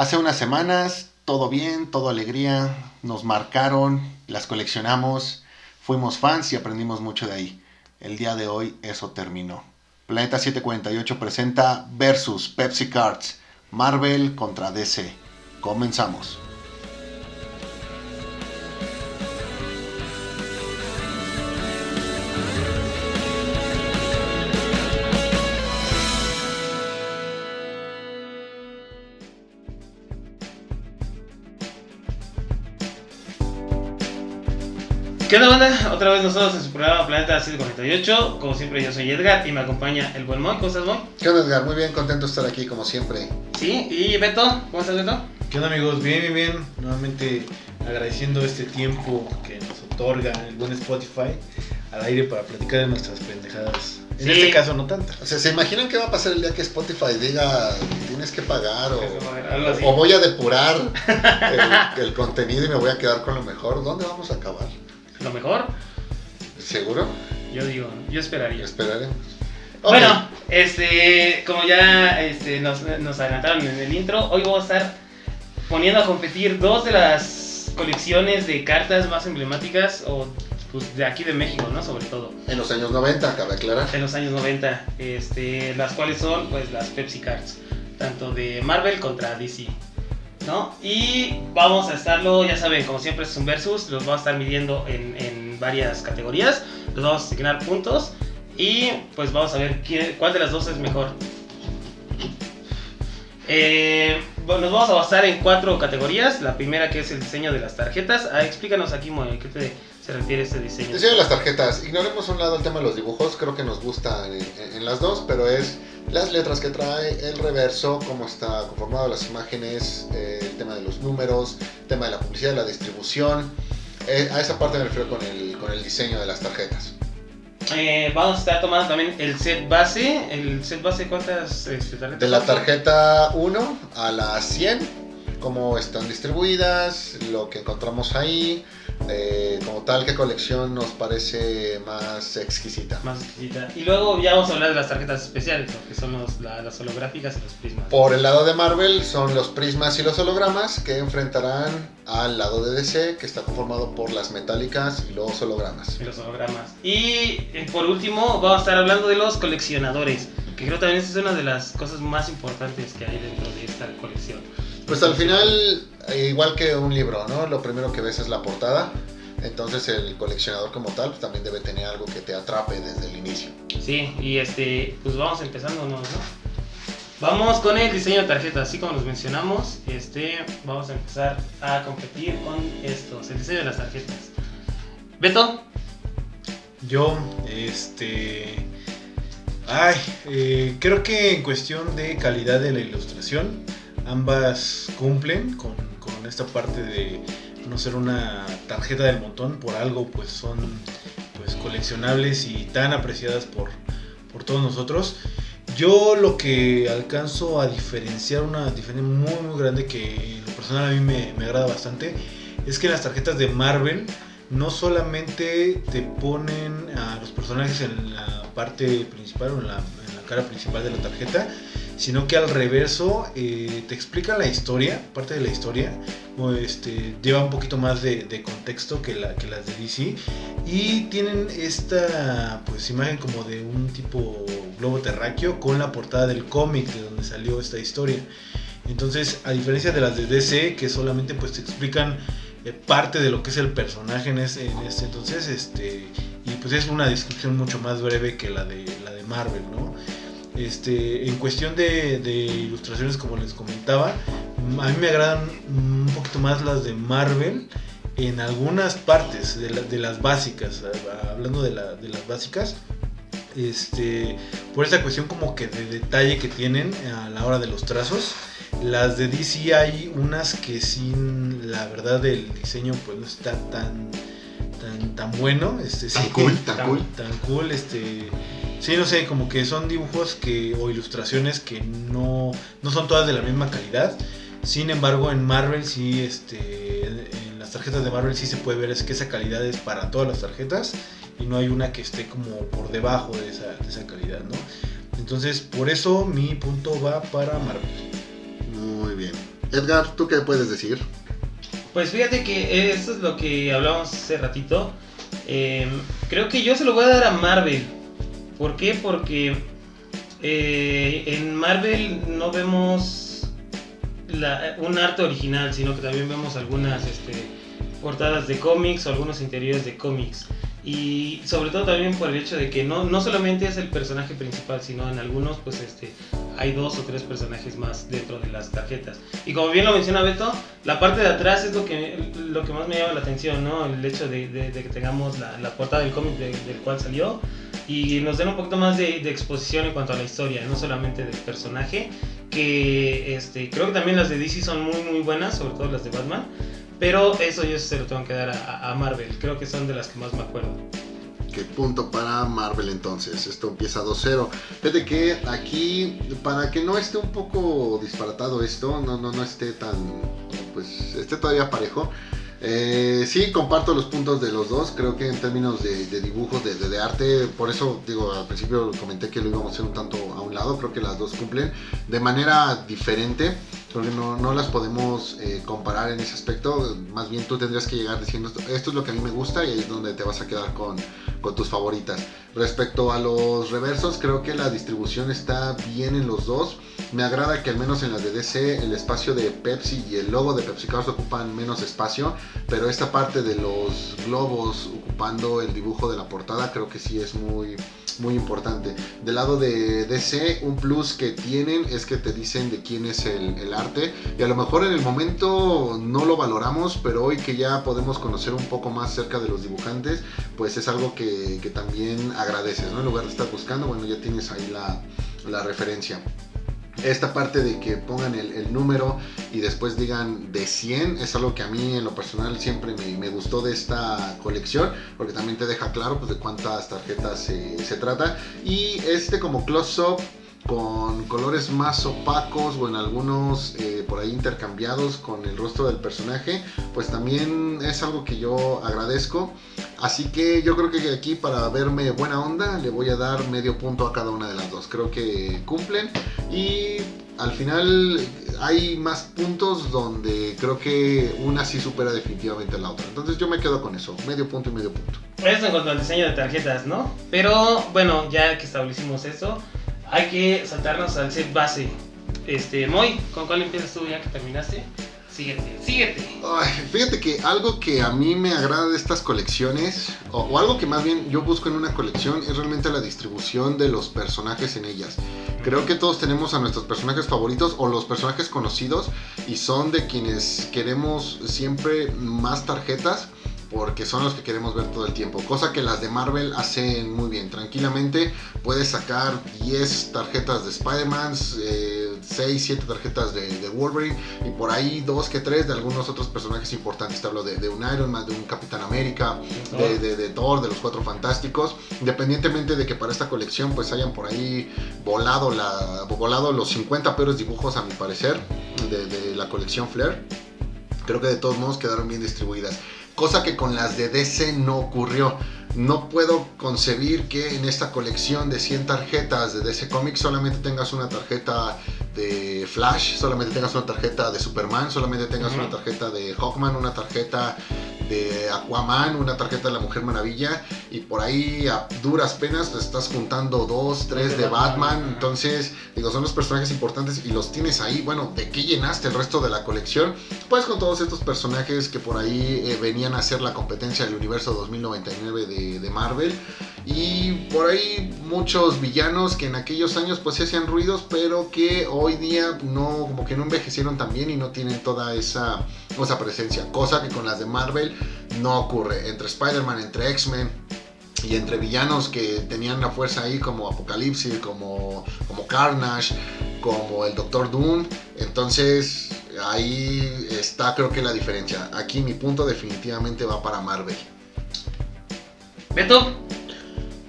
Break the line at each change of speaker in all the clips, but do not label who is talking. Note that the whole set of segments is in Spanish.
Hace unas semanas, todo bien, todo alegría, nos marcaron, las coleccionamos, fuimos fans y aprendimos mucho de ahí. El día de hoy eso terminó. Planeta 748 presenta Versus Pepsi Cards, Marvel contra DC. Comenzamos.
Otra vez nosotros en su programa Planeta 748. Como siempre, yo soy Edgar y me acompaña el buen Moy. ¿Cómo estás, Moy?
¿Qué onda, Edgar? Muy bien, contento de estar aquí como siempre.
Sí, y Beto, ¿cómo estás, Beto?
¿Qué onda, amigos? Bien, bien, bien. Nuevamente agradeciendo este tiempo que nos otorga el buen Spotify al aire para platicar de nuestras pendejadas. En
Sí.
este caso, no tantas.
O sea, ¿se imaginan qué va a pasar el día que Spotify diga tienes que pagar o, voy a depurar el, el contenido y me voy a quedar con lo mejor? ¿Dónde vamos a acabar?
Lo mejor,
¿Seguro?
yo digo, yo esperaría.
Esperaremos. Ok.
Bueno, este, como ya este, nos, nos adelantaron en el intro, hoy vamos a estar poniendo a competir dos de las colecciones de cartas más emblemáticas o pues, de aquí de México, ¿no? Sobre todo.
En los años 90, cabe aclarar.
de los años 90, este, las cuales son pues las Pepsi Cards, tanto de Marvel contra DC, ¿no? Y vamos a estarlo, ya saben, como siempre es un versus, los vamos a estar midiendo en, en varias categorías, los vamos a asignar puntos y pues vamos a ver quién- cuál de las dos es mejor. Eh, bueno, nos vamos a basar en cuatro categorías. La primera que es el diseño de las tarjetas. Ah, explícanos aquí, Moy, ¿a qué te- se refiere este diseño?
Diseño de las tarjetas. Ignoremos un lado el tema de los dibujos. Creo que nos gusta en, en- en las dos, pero es las letras que trae, el reverso, cómo está conformado las imágenes, eh, el tema de los números, el tema de la publicidad, la distribución. Eh, a esa parte me refiero con el, con el diseño de las tarjetas.
Eh, vamos a estar tomando también el set base. El set base, ¿cuántas este, tarjetas?
De la tarjeta 1 a la 100, cómo están distribuidas, lo que encontramos ahí, eh, como tal, qué colección nos parece más exquisita.
Más exquisita. Y luego ya vamos a hablar de las tarjetas especiales, lo que son los- la- las holográficas y los prismas.
Por el lado de Marvel son los prismas y los hologramas que enfrentarán al lado de DC que está conformado por las metálicas y los hologramas.
Y los hologramas. Y eh, por último, vamos a estar hablando de los coleccionadores. Que creo también esa es una de las cosas más importantes que hay dentro de esta colección.
Pues al final, eh, igual que un libro, ¿no? Lo primero que ves es la portada. Entonces el coleccionador como tal pues, también debe tener algo que te atrape desde el inicio.
Sí, y este, pues vamos empezando, ¿no? Vamos con el diseño de tarjetas, así como los mencionamos, este, vamos a empezar a competir con estos, el diseño de las tarjetas. Beto,
Yo, este. Ay, eh, creo que en cuestión de calidad de la ilustración, ambas cumplen con, con esta parte de no ser una tarjeta del montón, por algo pues son pues coleccionables y tan apreciadas por, por todos nosotros. Yo lo que alcanzo a diferenciar, una diferencia muy muy grande que en lo personal a mí me, me agrada bastante, es que las tarjetas de Marvel no solamente te ponen a los personajes en la parte principal o en la, en la cara principal de la tarjeta, sino que al reverso eh, te explican la historia, parte de la historia, este, lleva un poquito más de, de contexto que, la, que las de DC, y tienen esta pues imagen como de un tipo globo terráqueo con la portada del cómic de donde salió esta historia. Entonces, a diferencia de las de DC, que solamente pues te explican eh, parte de lo que es el personaje en en ese entonces, este, y pues es una descripción mucho más breve que la de, la de Marvel, ¿no? Este, en cuestión de, de ilustraciones, como les comentaba, a mí me agradan un poquito más las de Marvel en algunas partes de, la- de las básicas, hablando de, la- de las básicas, este, por esta cuestión como que de detalle que tienen a la hora de los trazos. Las de DC hay unas que sin la verdad el diseño pues no está tan tan, tan bueno, este,
Tan
sí,
cool, tan cool.
tan cool, este, sí, no sé, como que son dibujos que o ilustraciones que no, no son todas de la misma calidad. Sin embargo, en Marvel sí, este, en las tarjetas de Marvel sí se puede ver es que esa calidad es para todas las tarjetas y no hay una que esté como por debajo de esa, de esa calidad, ¿no? Entonces, por eso mi punto va para Marvel.
Muy bien. Edgar, ¿tú qué puedes decir?
Pues fíjate que esto es lo que hablábamos hace ratito. Eh, creo que yo se lo voy a dar a Marvel. ¿Por qué? Porque eh, en Marvel no vemos la- un arte original, sino que también vemos algunas este, portadas de cómics o algunos interiores de cómics. Y sobre todo también por el hecho de que no, no solamente es el personaje principal, sino en algunos pues este, hay dos o tres personajes más dentro de las tarjetas. Y como bien lo menciona Beto, la parte de atrás es lo que, lo que más me llama la atención, ¿no? El hecho de, de- de que tengamos la, la portada del cómic de- del cual salió y nos den un poquito más de, de exposición en cuanto a la historia, no solamente del personaje, que este, creo que también las de DC son muy muy buenas, sobre todo las de Batman, pero eso yo se lo tengo que dar a, a Marvel, creo que son de las que más me acuerdo.
¿Qué punto para Marvel entonces? Esto empieza 2-0. Fíjate que aquí, para que no esté un poco disparatado esto, no, no, no esté tan, pues, esté todavía parejo. Eh, sí, comparto los puntos de los dos. Creo que en términos de, de dibujos, de, de- arte, por eso digo, al principio comenté que lo íbamos a hacer un tanto a un lado. Creo que las dos cumplen de manera diferente. Creo que no, no las podemos eh, comparar en ese aspecto. Más bien tú tendrías que llegar diciendo esto, esto es lo que a mí me gusta y ahí es donde te vas a quedar con, con tus favoritas. Respecto a los reversos, creo que la distribución está bien en los dos. Me agrada que al menos en las de DC el espacio de Pepsi y el logo de Pepsi Cars ocupan menos espacio, pero esta parte de los globos ocupando el dibujo de la portada creo que sí es muy muy importante. Del lado de DC, un plus que tienen es que te dicen de quién es el, el arte. Y a lo mejor en el momento no lo valoramos, pero hoy que ya podemos conocer un poco más cerca de los dibujantes, pues es algo que, que también agradeces, ¿no? En lugar de estar buscando, bueno, ya tienes ahí la, la referencia. Esta parte de que pongan el, el número y después digan de 100 es algo que a mí en lo personal siempre me, me gustó de esta colección porque también te deja claro pues, de cuántas tarjetas se, trata y este como close-up con colores más opacos o en algunos eh, por ahí intercambiados con el rostro del personaje pues también es algo que yo agradezco así que yo creo que aquí para verme buena onda le voy a dar medio punto a cada una de las dos creo que cumplen y al final hay más puntos donde creo que una sí supera definitivamente a la otra. Entonces yo me quedo con eso, medio punto y medio punto.
Eso en cuanto al diseño de tarjetas, ¿no? Pero bueno, ya que establecimos eso, hay que saltarnos al set base. Este, Moy, ¿con cuál empiezas tú ya que terminaste? Síguete, síguete.
Ay, fíjate que algo que a mí me agrada de estas colecciones, o, o algo que más bien yo busco en una colección, es realmente la distribución de los personajes en ellas. Creo que todos tenemos a nuestros personajes favoritos o los personajes conocidos y son de quienes queremos siempre más tarjetas porque son los que queremos ver todo el tiempo. Cosa que las de Marvel hacen muy bien. Tranquilamente puedes sacar 10 tarjetas de Spider-Man, 6, 7 tarjetas de, de Wolverine y por ahí 2 que 3 de algunos otros personajes importantes. Te hablo de, de un Iron Man, de un Capitán América, de, de, de Thor, de los Cuatro Fantásticos. Independientemente de que para esta colección pues hayan por ahí volado, la, volado los 50 peores dibujos a mi parecer de, de la colección Flair. Creo que de todos modos quedaron bien distribuidas cosa que con las de DC no ocurrió. No puedo concebir que en esta colección de 100 tarjetas de DC Comics solamente tengas una tarjeta de Flash, solamente tengas una tarjeta de Superman, solamente tengas
Uh -huh.
una tarjeta de Hawkman, una tarjeta de Aquaman, una tarjeta de la Mujer Maravilla y por ahí a duras penas te estás juntando dos, tres de Batman. Entonces, digo, son los personajes importantes y los tienes ahí. Bueno, ¿de qué llenaste el resto de la colección? Pues con todos estos personajes que por ahí eh, venían a hacer la competencia del universo 2099 de, de, Marvel. Y por ahí muchos villanos que en aquellos años pues se hacían ruidos, pero que hoy día no, como que no envejecieron tan bien y no tienen toda esa, esa presencia. Cosa que con las de Marvel no ocurre. Entre Spider-Man, entre X-Men, y entre villanos que tenían la fuerza ahí como Apocalipsis, como, como Carnage, como el Doctor Doom. Entonces ahí está creo que la diferencia. Aquí mi punto definitivamente va para Marvel.
Beto.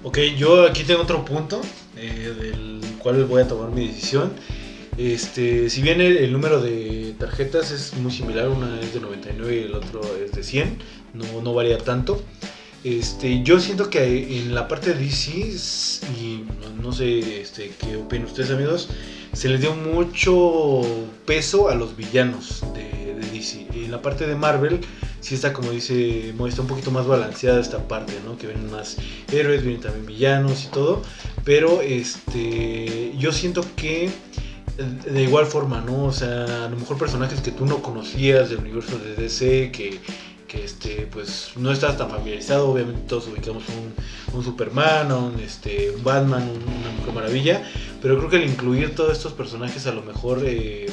Ok, yo aquí tengo otro punto eh, del cual voy a tomar mi decisión. Este, si bien el, número de tarjetas es muy similar, una es de 99 y el otro es de 100, no, varía tanto. Este, yo siento que en la parte de DC, y no sé este, qué opinan ustedes amigos, se le dio mucho peso a los villanos de, DC. En la parte de Marvel sí está, como dice está un poquito más balanceada esta parte. Que vienen más héroes, vienen también villanos y todo. Pero yo siento que de igual forma, ¿no? O sea, a lo mejor personajes que tú no conocías del universo de DC, que, que este, pues no estás tan familiarizado, obviamente todos ubicamos un, un Superman, un, este, un Batman, un, una Mujer Maravilla, pero creo que al incluir todos estos personajes a lo mejor... Eh,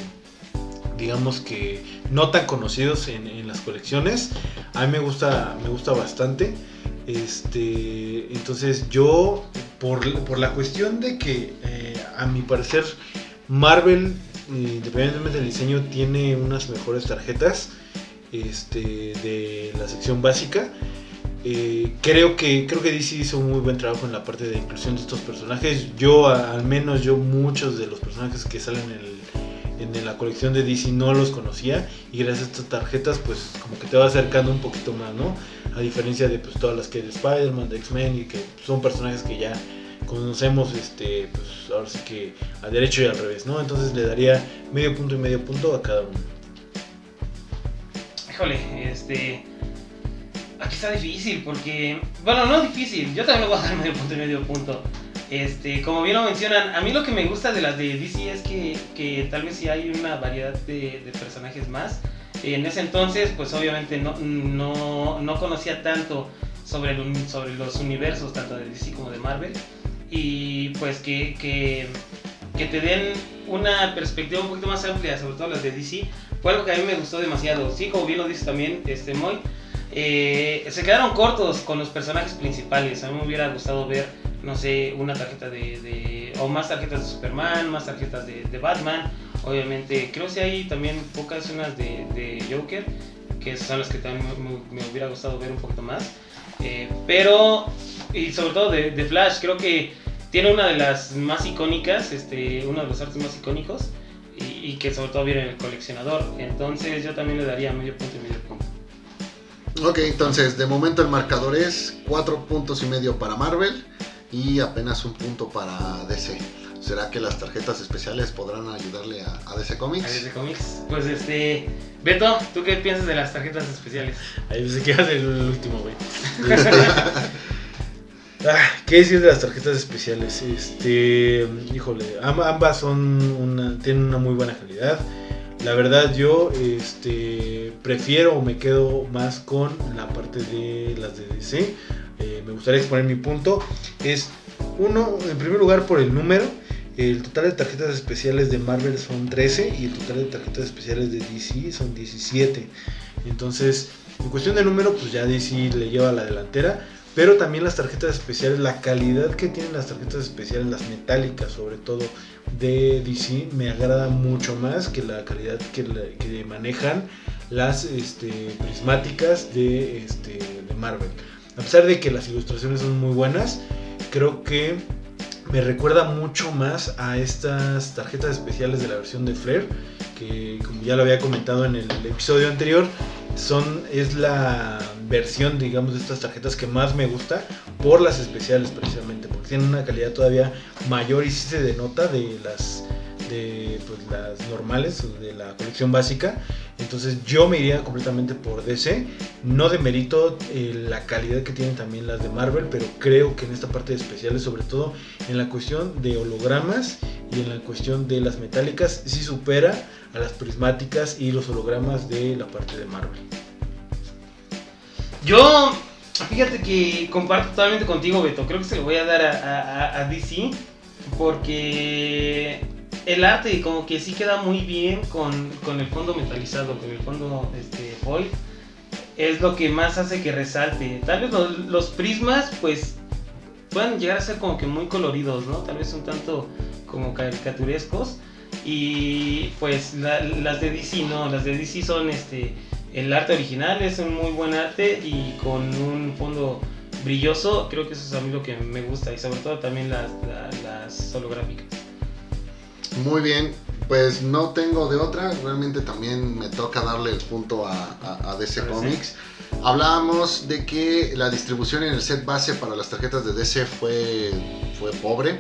digamos que no tan conocidos en, en, las colecciones. A mí me gusta, me gusta bastante. Este, entonces yo, por, por la cuestión de que eh, a mi parecer Marvel, independientemente del diseño, tiene unas mejores tarjetas este, de la sección básica. Eh, creo que creo que DC hizo un muy buen trabajo en la parte de inclusión de estos personajes. Yo, al menos yo, muchos de los personajes que salen en la colección de DC no los conocía y gracias a estas tarjetas pues como que te va acercando un poquito más, ¿no? A diferencia de pues todas las que hay de Spider-Man, de X-Men y que son personajes que ya conocemos este pues ahora sí que a derecho y al revés, ¿no? Entonces le daría medio punto y medio punto a cada uno.
Híjole, este aquí está difícil porque bueno, no difícil, yo también le voy a dar medio punto y medio punto. Este, como bien lo mencionan, a mí lo que me gusta de las de DC es que, que tal vez sí hay una variedad de, de, personajes más. En ese entonces, pues obviamente no, no, no conocía tanto sobre, el, sobre los universos, tanto de DC como de Marvel. Y pues que, que, te den una perspectiva un poquito más amplia, sobre todo las de DC, fue algo que a mí me gustó demasiado. Sí, como bien lo dice también este Moy, eh, se quedaron cortos con los personajes principales. A mí me hubiera gustado ver no sé, una tarjeta de, o más tarjetas de Superman, más tarjetas de, Batman. Obviamente, creo que hay también pocas unas de, Joker, que son las que también me, me, hubiera gustado ver un poquito más. Eh, pero, y sobre todo de, de, Flash, creo que tiene una de las más icónicas, este, uno de los artes más icónicos, y, y que sobre todo viene en el coleccionador. Entonces, yo también le daría medio punto y medio punto.
Ok, entonces de momento el marcador es 4 puntos y medio para Marvel y apenas un punto para DC. ¿Será que las tarjetas especiales podrán ayudarle a, a DC Comics?
A DC Comics. Pues este. Beto, ¿tú qué piensas de las tarjetas especiales?
Ahí pensé que el último, güey. ah, ¿Qué decir de las tarjetas especiales? Este. Híjole, ambas son tienen una muy buena calidad. La verdad yo este, prefiero o me quedo más con la parte de las de DC. Eh, me gustaría exponer mi punto. Es uno, en primer lugar por el número. El total de tarjetas especiales de Marvel son 13 y el total de tarjetas especiales de DC son 17. Entonces, en cuestión de número, pues ya DC le lleva la delantera. Pero también las tarjetas especiales, la calidad que tienen las tarjetas especiales, las metálicas sobre todo de DC, me agrada mucho más que la calidad que, manejan las este, prismáticas de, este, de Marvel. A pesar de que las ilustraciones son muy buenas, creo que me recuerda mucho más a estas tarjetas especiales de la versión de Flair, que como ya lo había comentado en el episodio anterior, son, es la versión, digamos, de estas tarjetas que más me gusta por las especiales precisamente, porque tienen una calidad todavía mayor y sí se denota de las de pues, las normales de la colección básica. Entonces yo me iría completamente por DC. No demerito eh, la calidad que tienen también las de Marvel, pero creo que en esta parte de especiales, sobre todo en la cuestión de hologramas y en la cuestión de las metálicas, sí supera a las prismáticas y los hologramas de la parte de Marvel.
Yo, fíjate que comparto totalmente contigo, Beto. Creo que se lo voy a dar a, DC porque el arte como que sí queda muy bien con, con el fondo metalizado, con el fondo este, foil. Es lo que más hace que resalte. Tal vez los, prismas, pues, puedan llegar a ser como que muy coloridos, ¿no? Tal vez un tanto como caricaturescos. Y pues la, las de DC no, las de DC son este el arte original, es un muy buen arte y con un fondo brilloso, creo que eso es a mí lo que me gusta y sobre todo también las, las, las holográficas.
Muy bien, pues no tengo de otra, realmente también me toca darle el punto a, a, a DC Comics. Hablábamos de que la distribución en el set base para las tarjetas de DC fue, fue pobre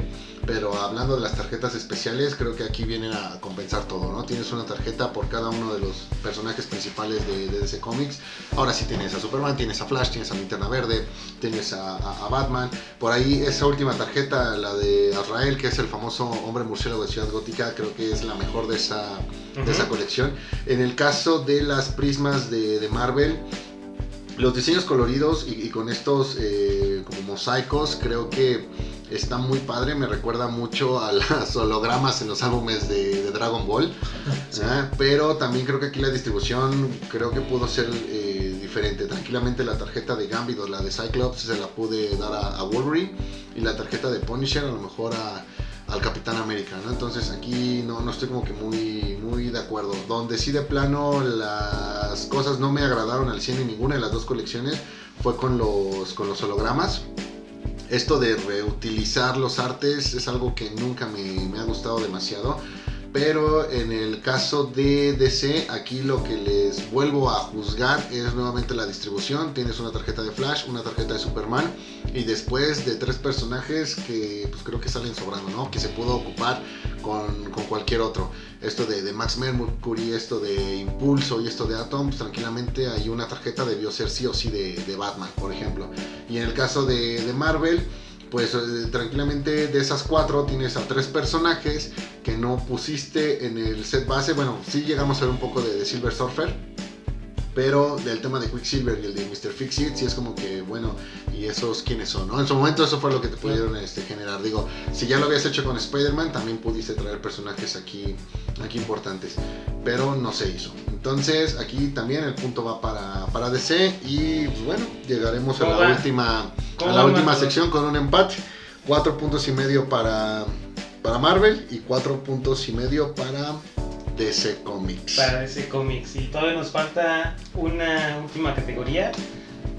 pero hablando de las tarjetas especiales, creo que aquí vienen a compensar todo, ¿no? Tienes una tarjeta por cada uno de los personajes principales de, DC Comics. Ahora sí tienes a Superman, tienes a Flash, tienes a Linterna Verde, tienes a, Batman. Por ahí esa última tarjeta, la de Azrael, que es el famoso hombre murciélago de Ciudad Gótica, creo que es la mejor de esa, de esa colección. En el caso de las prismas de, de Marvel, los diseños coloridos y, con estos eh, como mosaicos creo que está muy padre, me recuerda mucho a las hologramas en los álbumes de, Dragon Ball, pero también creo que aquí la distribución creo que pudo ser eh, diferente. Tranquilamente la tarjeta de Gambit o la de Cyclops se la pude dar a, a Wolverine y la tarjeta de Punisher a lo mejor a al Capitán América, ¿no? Entonces aquí no, no estoy como que muy, muy de acuerdo. Donde sí de plano las cosas no me agradaron al 100 en ninguna de las dos colecciones fue con los, con los hologramas. Esto de reutilizar los artes es algo que nunca me, ha gustado demasiado. Pero en el caso de DC, aquí lo que les vuelvo a juzgar es nuevamente la distribución. Tienes una tarjeta de Flash, una tarjeta de Superman y después de tres personajes que pues creo que salen sobrando, ¿no? Que se pudo ocupar con, cualquier otro. Esto de, Max Mercury, esto de Impulso y esto de Atom, pues, tranquilamente hay una tarjeta debió ser sí o sí de, Batman, por ejemplo. Y en el caso de, de Marvel pues eh, tranquilamente de esas cuatro tienes a tres personajes que no pusiste en el set base. Bueno, sí llegamos a ver un poco de, Silver Surfer, pero del tema de Quicksilver y el de Mr. Fixit, sí es como que, bueno, ¿y esos quiénes son? ¿no? En su momento eso fue lo que te pudieron este, generar. Digo, si ya lo habías hecho con Spider-Man, también pudiste traer personajes aquí, aquí importantes, pero no se hizo. Entonces aquí también el punto va para, para DC y pues, bueno, llegaremos a la última a la última sección con un empate. Cuatro puntos y medio para, para Marvel y cuatro puntos y medio para DC Comics.
Para DC Comics. Y todavía nos falta una última categoría,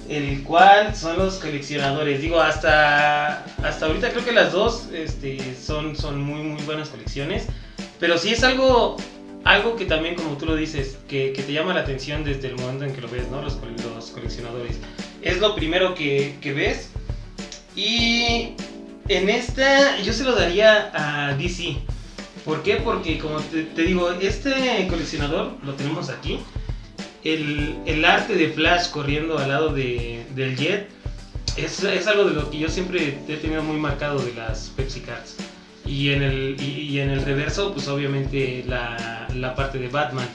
el cual son los coleccionadores. Digo, hasta, hasta ahorita creo que las dos este, son, son muy, muy buenas colecciones. Pero sí es algo, algo que también, como tú lo dices, que, que te llama la atención desde el momento en que lo ves, ¿no? Los, los coleccionadores es lo primero que, ves. Y en esta yo se lo daría a DC. ¿Por qué? Porque como te, digo, este coleccionador lo tenemos aquí. El, arte de Flash corriendo al lado de, del Jet es, algo de lo que yo siempre he tenido muy marcado de las Pepsi Cards. Y en el, y, en el reverso, pues obviamente la, la parte de Batman.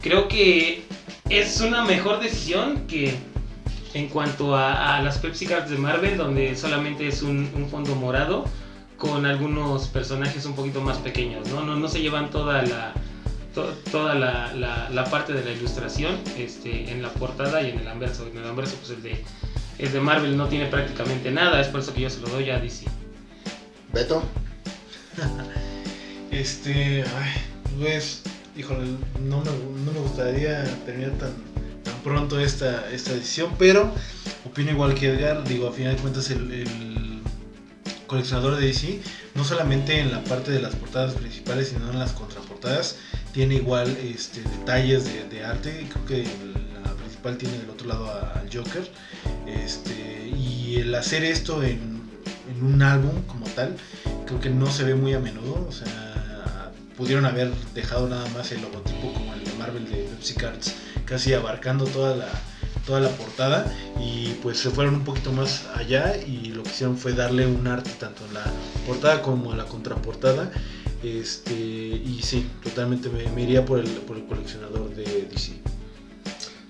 Creo que es una mejor decisión que en cuanto a, las Pepsi Cards de Marvel, donde solamente es un, fondo morado con algunos personajes un poquito más pequeños, ¿no? No, no se llevan toda la, toda la, la, parte de la ilustración este, en la portada y en el anverso. En el anverso, pues el de, el de Marvel no tiene prácticamente nada, es por eso que yo se lo doy a DC.
Beto.
este, ay, pues, híjole, no me, no me gustaría terminar tan pronto esta, esta decisión, pero opino igual que Edgar, digo, a final de cuentas el, coleccionador de DC, no solamente en la parte de las portadas principales, sino en las contraportadas, tiene igual este, detalles de, arte, creo que la principal tiene del otro lado al Joker, este, y el hacer esto en, en un álbum como tal, creo que no se ve muy a menudo, o sea, pudieron haber dejado nada más el logotipo como el de Marvel de Pepsi Cards casi abarcando toda la, toda la portada y pues se fueron un poquito más allá y lo que hicieron fue darle un arte tanto en la portada como en la contraportada. Este y sí totalmente me, iría por el, por el coleccionador de DC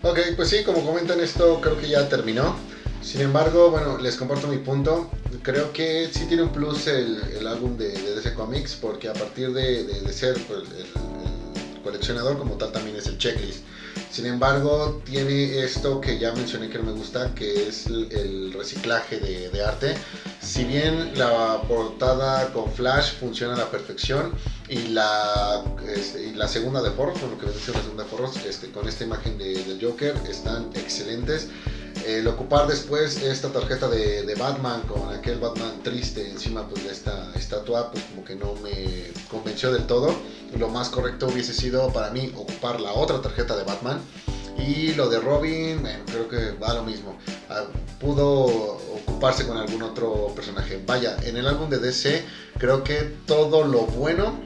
ok pues sí como comentan esto creo que ya terminó. Sin embargo bueno les comparto mi punto. Creo que sí tiene un plus el, álbum de, DC Comics porque a partir de, ser pues, el coleccionador como tal también es el checklist sin embargo, tiene esto que ya mencioné que no me gusta, que es el reciclaje de, arte. Si bien la portada con flash funciona a la perfección y la, este, la segunda de forros, con lo que dice la segunda de forros, este, con esta imagen de, del Joker, están excelentes. El ocupar después esta tarjeta de, de, Batman con aquel Batman triste encima pues, de esta estatua, pues como que no me convenció del todo lo más correcto hubiese sido para mí ocupar la otra tarjeta de Batman Y lo de Robin, bueno, creo que va lo mismo. Ah, pudo ocuparse con algún otro personaje. Vaya, en el álbum de DC creo que todo lo bueno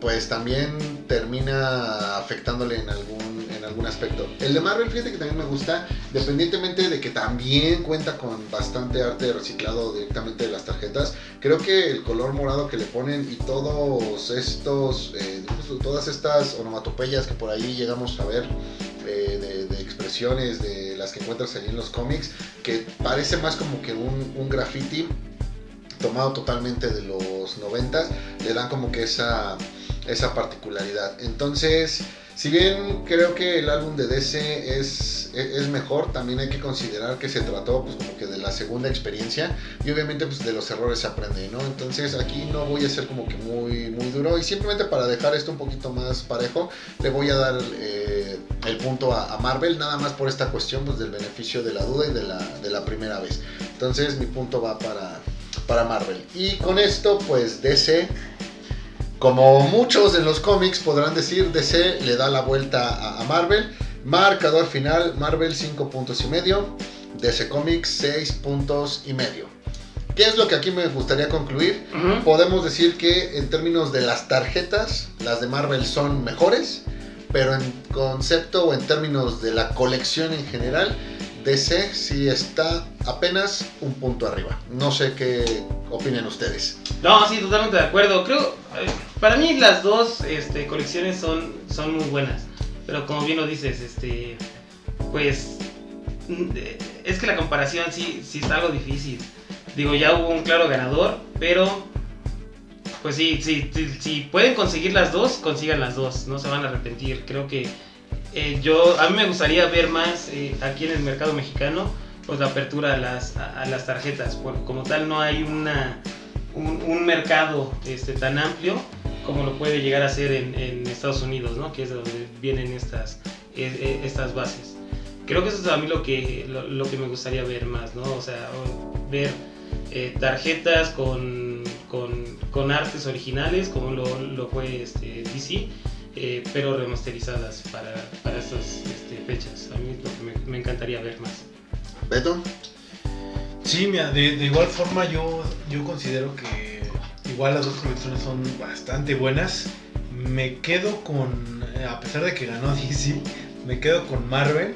pues también termina afectándole en algún, en algún aspecto. El de Marvel, fíjate que también me gusta, dependientemente de que también cuenta con bastante arte reciclado directamente de las tarjetas. Creo que el color morado que le ponen y todos estos, eh, todas estas onomatopeyas que por ahí llegamos a ver eh, de, expresiones de las que encuentras ahí en los cómics, que parece más como que un, un graffiti tomado totalmente de los noventas, le dan como que esa esa particularidad. Entonces, si bien creo que el álbum de DC es, es mejor, también hay que considerar que se trató pues como que de la segunda experiencia y obviamente pues de los errores se aprende, ¿no? Entonces aquí no voy a ser como que muy, muy duro y simplemente para dejar esto un poquito más parejo, le voy a dar eh, el punto a, Marvel, nada más por esta cuestión pues del beneficio de la duda y de la, de la primera vez. Entonces mi punto va para, para Marvel. Y con esto pues DC como muchos en los cómics podrán decir, DC le da la vuelta a, Marvel. Marcador final, Marvel 5 puntos y medio, DC Comics 6 puntos y medio. ¿Qué es lo que aquí me gustaría concluir? Podemos decir que en términos de las tarjetas, las de Marvel son mejores, pero en concepto o en términos de la colección en general, DC sí está apenas un punto arriba. No sé qué opinen ustedes.
No, sí, totalmente de acuerdo. Creo, eh, para mí las dos este, colecciones son, son muy buenas. Pero como bien lo dices, este, pues mm, es que la comparación sí, sí está algo difícil. Digo, ya hubo un claro ganador, pero pues sí, sí, pueden conseguir las dos, consigan las dos, no se van a arrepentir. Creo que eh, yo, a mí me gustaría ver más eh, aquí en el mercado mexicano, pues la apertura a las, a, las tarjetas. como tal no hay una, un, mercado este, tan amplio como lo puede llegar a ser en, Estados Unidos, ¿no? que es de donde vienen estas, e, e, estas bases. Creo que eso es a mí lo que, lo, que me gustaría ver más, ¿no? O sea, ver eh, tarjetas con, con, con, artes originales como lo, lo fue este, DC eh, pero remasterizadas para, para estas este, fechas. A mí me, encantaría ver más.
¿Beto?
Sí, mira, de, igual forma yo, yo considero que igual las dos colecciones son bastante buenas. Me quedo con, eh, a pesar de que ganó DC, me quedo con Marvel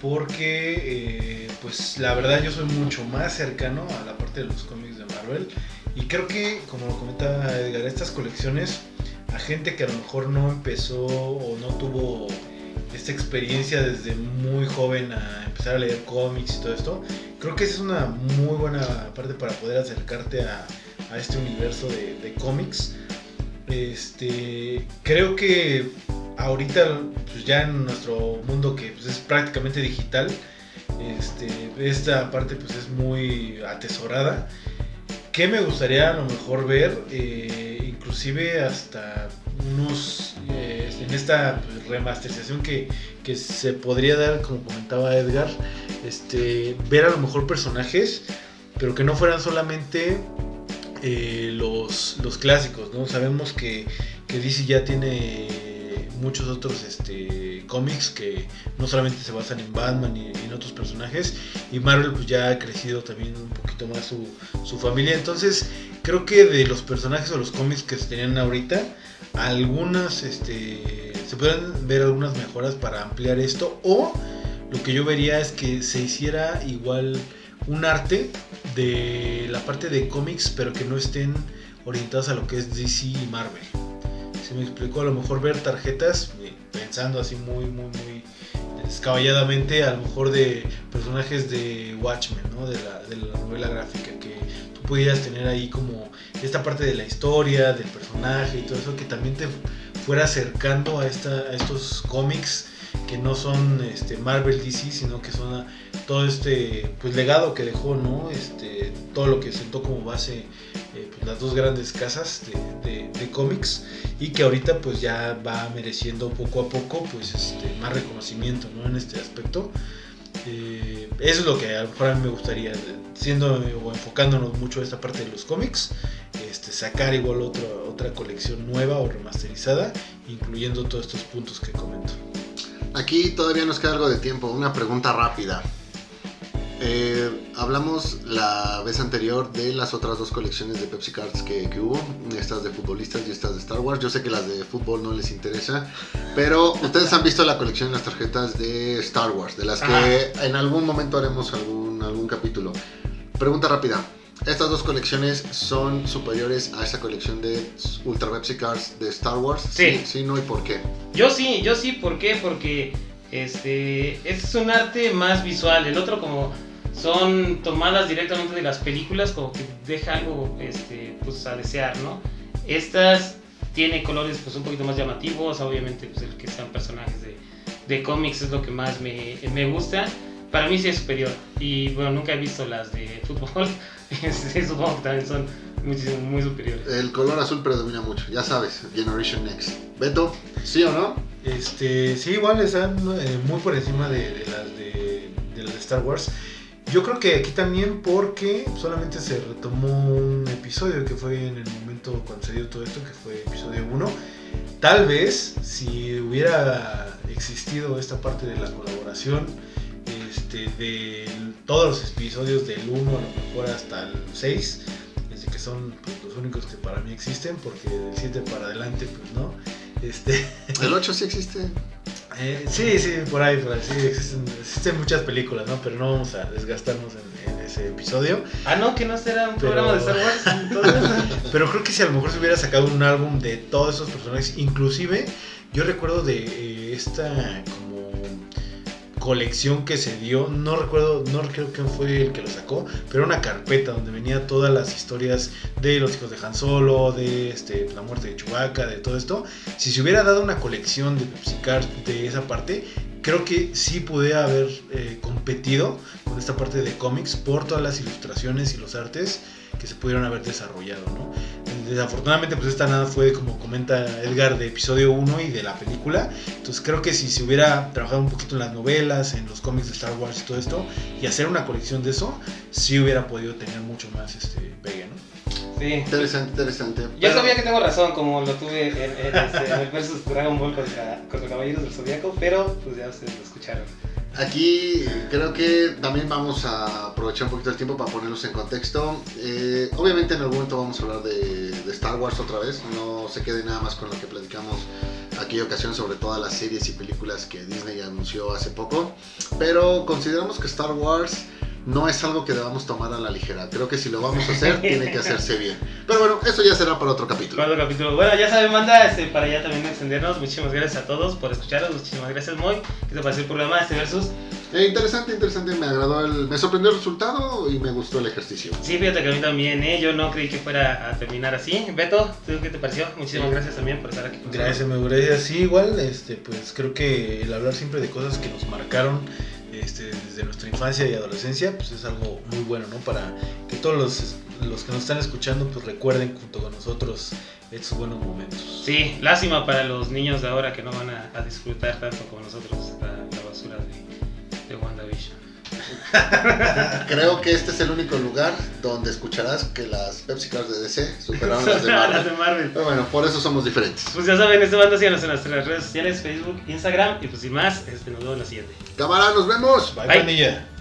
porque eh, pues la verdad yo soy mucho más cercano a la parte de los cómics de Marvel y creo que como lo comentaba Edgar estas colecciones a gente que a lo mejor no empezó o no tuvo esta experiencia desde muy joven a empezar a leer cómics y todo esto, creo que esa es una muy buena parte para poder acercarte a, este universo de, cómics. Este, creo que ahorita, pues ya en nuestro mundo que pues, es prácticamente digital, este, esta parte pues es muy atesorada. ¿Qué me gustaría a lo mejor ver? Eh, inclusive hasta unos eh, en esta remasterización que, se podría dar como comentaba Edgar este ver a lo mejor personajes pero que no fueran solamente eh, los, los clásicos no sabemos que, que DC ya tiene muchos otros este, cómics que no solamente se basan en Batman y en otros personajes. Y Marvel pues ya ha crecido también un poquito más su, familia. Entonces creo que de los personajes o los cómics que se tenían ahorita, algunas este, se pueden ver algunas mejoras para ampliar esto. O lo que yo vería es que se hiciera igual un arte de la parte de cómics, pero que no estén orientados a lo que es DC y Marvel si me explicó, a lo mejor ver tarjetas, pensando así muy, muy, muy descaballadamente, a lo mejor de personajes de Watchmen, ¿no? de, la, de la novela gráfica, que tú pudieras tener ahí como esta parte de la historia, del personaje y todo eso, que también te fuera acercando a, esta, a estos cómics que no son este, Marvel DC, sino que son todo este pues, legado que dejó, ¿no? Este, todo lo que sentó como base eh, las dos grandes casas de, de, cómics y que ahorita pues ya va mereciendo poco a poco pues este, más reconocimiento, ¿no? En este aspecto. Eh, eso es lo que a lo mejor a mí me gustaría, siendo o enfocándonos mucho en esta parte de los cómics, este, sacar igual otra, otra colección nueva o remasterizada, incluyendo todos estos puntos que comento.
Aquí todavía nos queda algo de tiempo. Una pregunta rápida. Eh, hablamos la vez anterior de las otras dos colecciones de Pepsi Cards que, que, hubo, estas de futbolistas y estas de Star Wars. Yo sé que las de fútbol no les interesa, pero ustedes han visto la colección de las tarjetas de Star Wars, de las que Ajá. en algún momento haremos algún, algún capítulo. Pregunta rápida. ¿Estas dos colecciones son superiores a esa colección de Ultra Pepsi Cards de Star Wars?
Sí.
Sí, sí no y por qué.
Yo sí, yo sí, ¿por qué? Porque este, este es un arte más visual, el otro como son tomadas directamente de las películas, como que deja algo este, pues, a desear, ¿no? Estas tienen colores pues un poquito más llamativos, obviamente pues el que sean personajes de, de cómics es lo que más me, me, gusta. Para mí sí es superior y bueno, nunca he visto las de fútbol, sí, supongo que también son muchísimo, muy superiores.
El color azul predomina mucho, ya sabes, Generation Next. Beto, ¿sí o no?
Este, sí, igual están eh, muy por encima de, de las de, de las de Star Wars. Yo creo que aquí también porque solamente se retomó un episodio que fue en el momento cuando se dio todo esto, que fue episodio 1. Tal vez si hubiera existido esta parte de la colaboración este, de todos los episodios del 1 a lo mejor hasta el 6, desde que son pues, los únicos que para mí existen, porque del 7 para adelante pues no. Este...
El 8 sí existe.
Eh, sí, sí, por ahí, por ahí, sí, existen, existen, muchas películas, ¿no? Pero no vamos a desgastarnos en, en ese episodio.
Ah, no, que no será un pero... programa de Star Wars.
pero creo que si a lo mejor se hubiera sacado un álbum de todos esos personajes, inclusive yo recuerdo de eh, esta colección que se dio, no recuerdo, no creo quién fue el que lo sacó, pero una carpeta donde venía todas las historias de los hijos de Han Solo, de este, la muerte de Chewbacca, de todo esto. Si se hubiera dado una colección de Pepsi Card de esa parte, creo que sí pudiera haber eh, competido con esta parte de cómics por todas las ilustraciones y los artes que se pudieron haber desarrollado, ¿no? Desafortunadamente, pues esta nada fue, como comenta Edgar, de episodio 1 y de la película. Entonces creo que si se hubiera trabajado un poquito en las novelas, en los cómics de Star Wars y todo esto, y hacer una colección de eso, sí hubiera podido tener mucho más este pegue, ¿no?
Sí.
Interesante, interesante.
Yo pero... sabía que tengo razón, como lo tuve en, en, este, en el versus Dragon Ball contra, contra Caballeros del Zodíaco, pero pues ya ustedes lo escucharon.
Aquí creo que también vamos a aprovechar un poquito el tiempo para ponerlos en contexto. Eh, obviamente en algún momento vamos a hablar de, de, Star Wars otra vez, no se quede nada más con lo que platicamos aquella ocasión sobre todas las series y películas que Disney anunció hace poco, pero consideramos que Star Wars no es algo que debamos tomar a la ligera. Creo que si lo vamos a hacer, tiene que hacerse bien. Pero bueno, eso ya será para otro capítulo.
Para otro capítulo. Bueno, ya saben, manda, este, para ya también extendernos. Muchísimas gracias a todos por escucharnos. Muchísimas gracias, Moy. ¿Qué te pareció el programa este versus?
Eh, interesante, interesante. Me agradó el. Me sorprendió el resultado y me gustó el ejercicio.
Sí, fíjate que a mí también, ¿eh? Yo no creí que fuera a terminar así. Beto, ¿tú qué te pareció? Muchísimas sí. gracias también por estar aquí.
Gracias, me gracias. Sí, igual, este, pues creo que el hablar siempre de cosas que nos marcaron este, desde nuestra infancia y adolescencia, pues es algo muy bueno, ¿no? Para que todos los, los que nos están escuchando, pues recuerden junto con nosotros estos buenos momentos.
Sí, lástima para los niños de ahora que no van a, disfrutar tanto como nosotros la, la basura de, de WandaVision.
Creo que este es el único lugar donde escucharás que las Pepsi Cards de DC superaron las de Marvel.
las de Marvel.
Pero bueno, por eso somos diferentes.
Pues ya saben, este banda síganos en nuestras redes sociales, Facebook, Instagram y pues sin más, este, nos vemos en la siguiente.
Cámara, nos vemos.
Bye, Bye.